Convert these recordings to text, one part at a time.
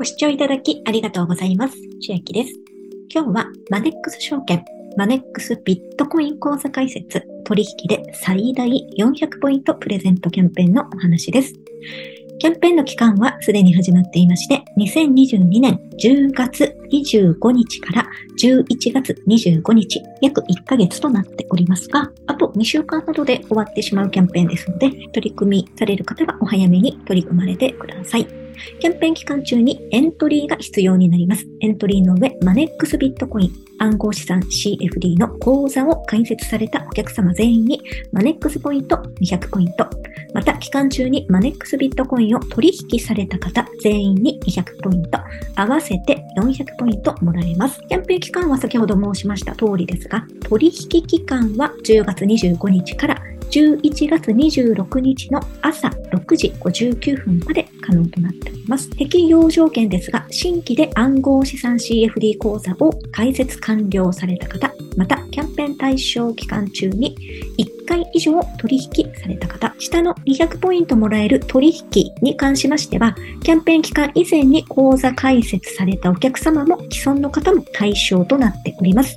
ご視聴いただきありがとうございます。千秋です。今日はマネックス証券、マネックスビットコイン口座開設、取引で最大400ポイントプレゼントキャンペーンのお話です。キャンペーンの期間はすでに始まっていまして、2022年10月25日から11月25日、約1ヶ月となっておりますが、あと2週間ほどで終わってしまうキャンペーンですので、取り組みされる方はお早めに取り組まれてください。キャンペーン期間中にエントリーが必要になります。エントリーの上、マネックスビットコイン、暗号資産 CFD の口座を開設されたお客様全員にマネックスポイント200ポイント、また期間中にマネックスビットコインを取引された方全員に200ポイント、合わせて400ポイントもらえます。キャンペーン期間は先ほど申しました通りですが、取引期間は10月25日から11月26日の朝6時59分まで可能となっております。適用条件ですが、新規で暗号資産 CFD 口座を開設完了された方、またキャンペーン対象期間中に1回以上取引された方、下の200ポイントもらえる取引に関しましては、キャンペーン期間以前に口座開設されたお客様も既存の方も対象となっております。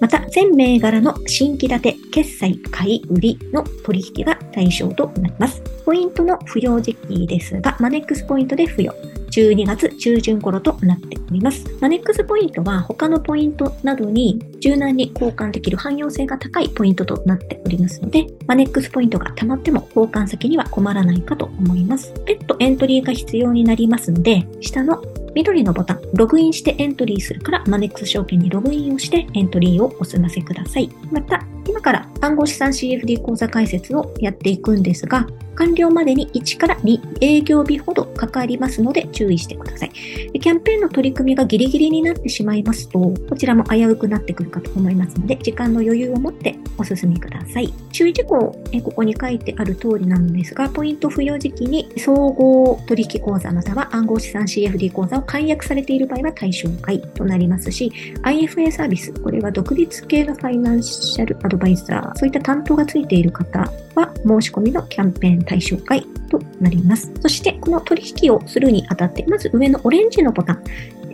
また、全銘柄の新規立て、決済、買い、売りの取引が対象となります。ポイントの付与時期ですが、マネックスポイントで付与。12月中旬頃となっております。マネックスポイントは他のポイントなどに柔軟に交換できる汎用性が高いポイントとなっておりますので、マネックスポイントが溜まっても交換先には困らないかと思います。別途エントリーが必要になりますので、下の緑のボタン、ログインしてエントリーするから、マネックス証券にログインをしてエントリーをお済ませください。また、今から暗号資産 CFD 講座解説をやっていくんですが、完了までに1から2営業日ほどかかりますので注意してください。キャンペーンの取り組みがギリギリになってしまいますと、こちらも危うくなってくるかと思いますので、時間の余裕を持ってお進みください。注意事項、えここに書いてある通りなのですが、ポイント付与時期に総合取引口座または暗号資産 CFD 口座を解約されている場合は対象外となりますし、IFA サービス、これは独立系のファイナンシャルアドバイザー、そういった担当がついている方は申し込みのキャンペーン対象外となります。そして、この取引をするにあたって、まず上のオレンジのボタン、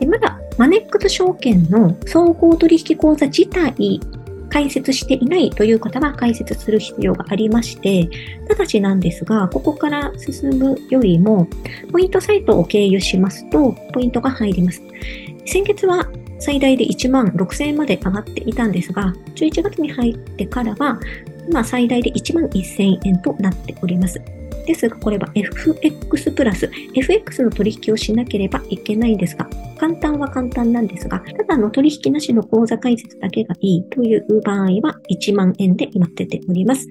まだマネックス証券の総合取引口座自体開設していないという方は開設する必要がありまして、ただしなんですが、ここから進むよりも、ポイントサイトを経由しますと、ポイントが入ります。先月は最大で1万6000円まで上がっていたんですが、11月に入ってからは、今、最大で1万1000円となっております。ですが、これは FX プラス、FX の取引をしなければいけないんですが、簡単は簡単なんですが、ただの取引なしの口座開設だけがいいという場合は1万円で今出ております。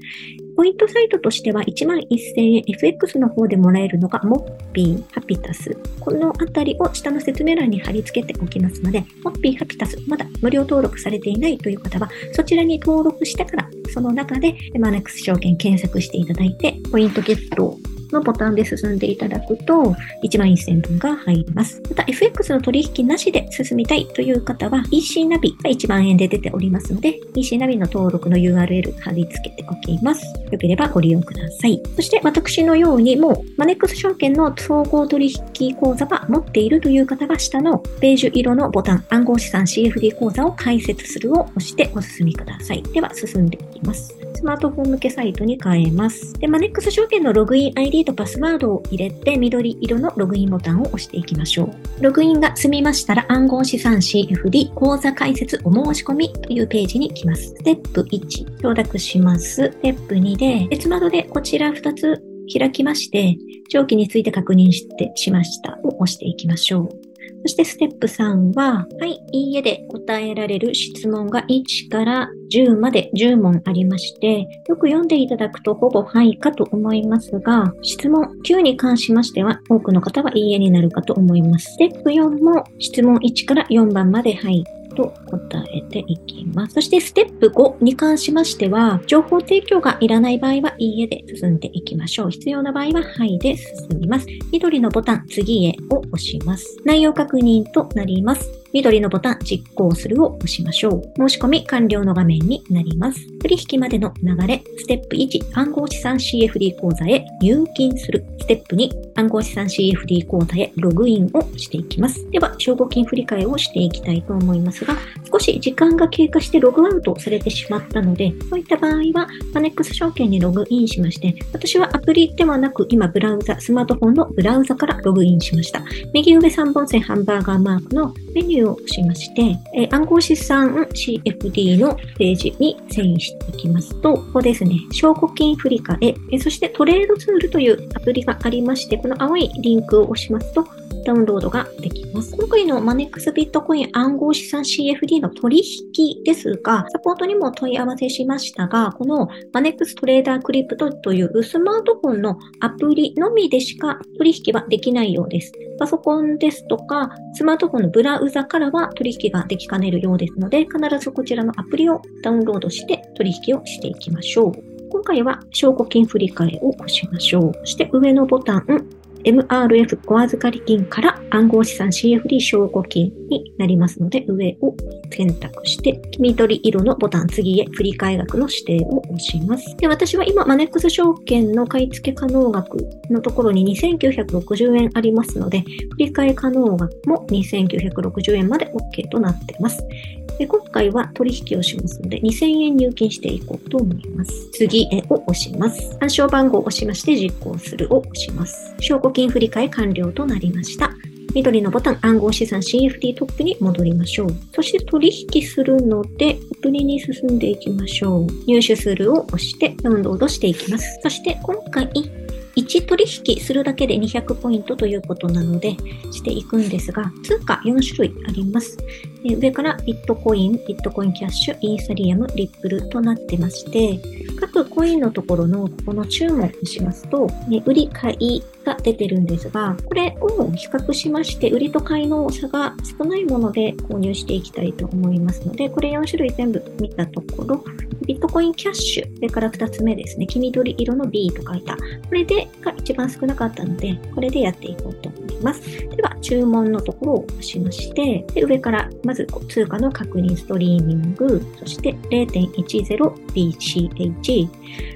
ポイントサイトとしては1万1000円 FX の方でもらえるのがモッピー、ハピタス。このあたりを下の説明欄に貼り付けておきますので、モッピー、ハピタス、まだ無料登録されていないという方は、そちらに登録してから、その中でマネックス証券検索していただいて、ポイントゲットのボタンで進んでいただくと、1万1000分が入ります。また、FX の取引なしで進みたいという方は、EC ナビが1万円で出ておりますので、EC ナビの登録の URL 貼り付けておきます。よければご利用ください。そして、私のようにもう、マネックス証券の総合取引口座は持っているという方は、下のベージュ色のボタン、暗号資産 CFD 口座を開設するを押してお進みください。では、進んでいきます。スマートフォン向けサイトに変えます。で、マネックス証券のログイン ID とパスワードを入れて、緑色のログインボタンを押していきましょう。ログインが済みましたら、暗号資産 CFD 口座開設お申し込みというページに来ます。ステップ1、承諾します。ステップ2で、別窓でこちら2つ開きまして、長期について確認してしましたを押していきましょう。そしてステップ3は、はい、いいえで答えられる質問が1から10まで10問ありまして、よく読んでいただくとほぼはいかと思いますが、質問9に関しましては、多くの方はいいえになるかと思います。ステップ4も質問1から4番まではいと答えていきます。そしてステップ5に関しましては、情報提供がいらない場合は、いいえで進んでいきましょう。必要な場合は、はいで進みます。緑のボタン、次へを押します。内容確認となります。緑のボタン実行するを押しましょう。申し込み完了の画面になります。取引までの流れ、ステップ1、暗号資産 CFD 口座へ入金する。ステップ2、暗号資産 CFD 口座へログインをしていきます。では、証拠金振り替えをしていきたいと思いますが、少し時間が経過してログアウトされてしまったので、そういった場合は、マネックス証券にログインしまして、私はアプリではなく、今ブラウザ、スマートフォンのブラウザからログインしました。右上3本線ハンバーガーマークのメニューをしまして、え暗号資産 CFD のページに遷移していきますと、ここですね、証拠金振り替ええ、そしてトレードツールというアプリがありまして、この青いリンクを押しますと、ダウンロードができます。今回のマネックスビットコイン暗号資産 CFD の取引ですが、サポートにも問い合わせしましたが、このマネックストレーダークリプトというスマートフォンのアプリのみでしか取引はできないようです。パソコンですとか、スマートフォンのブラウザからは取引ができかねるようですので、必ずこちらのアプリをダウンロードして取引をしていきましょう。今回は証拠金振り替えを押しましょう。そして上のボタン、MRF お預かり金から暗号資産 CFD 証拠金になりますので、上を選択して、黄緑色のボタン次へ振り替え額の指定を押します。で、私は今、マネックス証券の買い付け可能額のところに2960円ありますので、振り替え可能額も2960円まで OK となっています。で今回は取引をしますので、2000円入金していこうと思います。次を押します。暗証番号を押しまして実行するを押します。証拠金振替完了となりました。緑のボタン暗号資産 CFD トップに戻りましょう。そして取引するので、アプリに進んでいきましょう。入手するを押してダウンロードしていきます。そして今回1取引するだけで200ポイントということなのでしていくんですが、通貨4種類あります。上からビットコイン、ビットコインキャッシュ、イーサリアム、リップルとなってまして、各コインのところのここの注文をしますと、売り買いが出てるんですが、これを比較しまして、売りと買いの差が少ないもので購入していきたいと思いますので、これ4種類全部見たところ、ビットコインキャッシュ、それから2つ目ですね、黄緑色の B と書いた。これでが一番少なかったので、これでやっていこうと思います。では、注文のところを押しまして、で上からまず通貨の確認ストリーミング、そして 0.10BCH。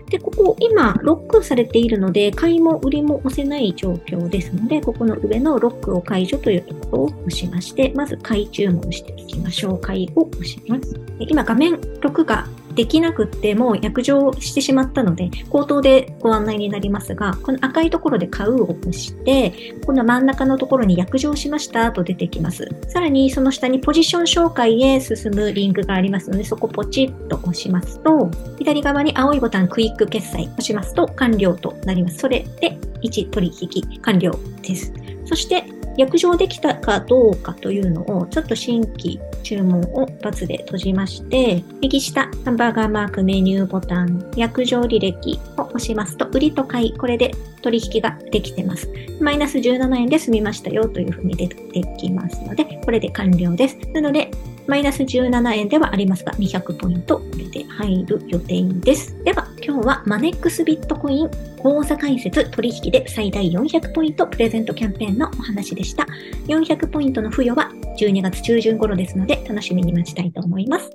で、ここ今ロックされているので、買いも売りも押せない状況ですので、ここの上のロックを解除というところを押しまして、まず買い注文していきましょう。買いを押します。今画面録画できなくっても約定してしまったので、口頭でご案内になりますが、この赤いところで買うを押して、この真ん中のところに約定しましたと出てきます。さらにその下にポジション紹介へ進むリンクがありますので、そこポチッと押しますと、左側に青いボタンクイック決済押しますと完了となります。それで1取引完了です。そして約定できたかどうかというのを、ちょっと新規注文を×で閉じまして、右下、ハンバーガーマークメニューボタン、約定履歴を押しますと、売りと買い、これで取引ができてます。マイナス17円で済みましたよというふうに出てきますので、これで完了です。なので、マイナス17円ではありますが、200ポイント、これで入る予定です。では、今日はマネックスビットコイン口座開設取引で最大400ポイントプレゼントキャンペーンのお話でした。400ポイントの付与は12月中旬頃ですので、楽しみに待ちたいと思います。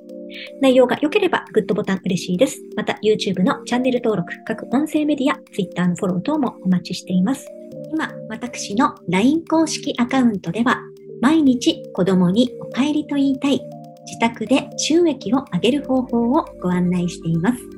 内容が良ければグッドボタン嬉しいです。また YouTube のチャンネル登録、各音声メディア、Twitter のフォロー等もお待ちしています。今、私の LINE 公式アカウントでは毎日子供にお帰りと言いたい自宅で収益を上げる方法をご案内しています。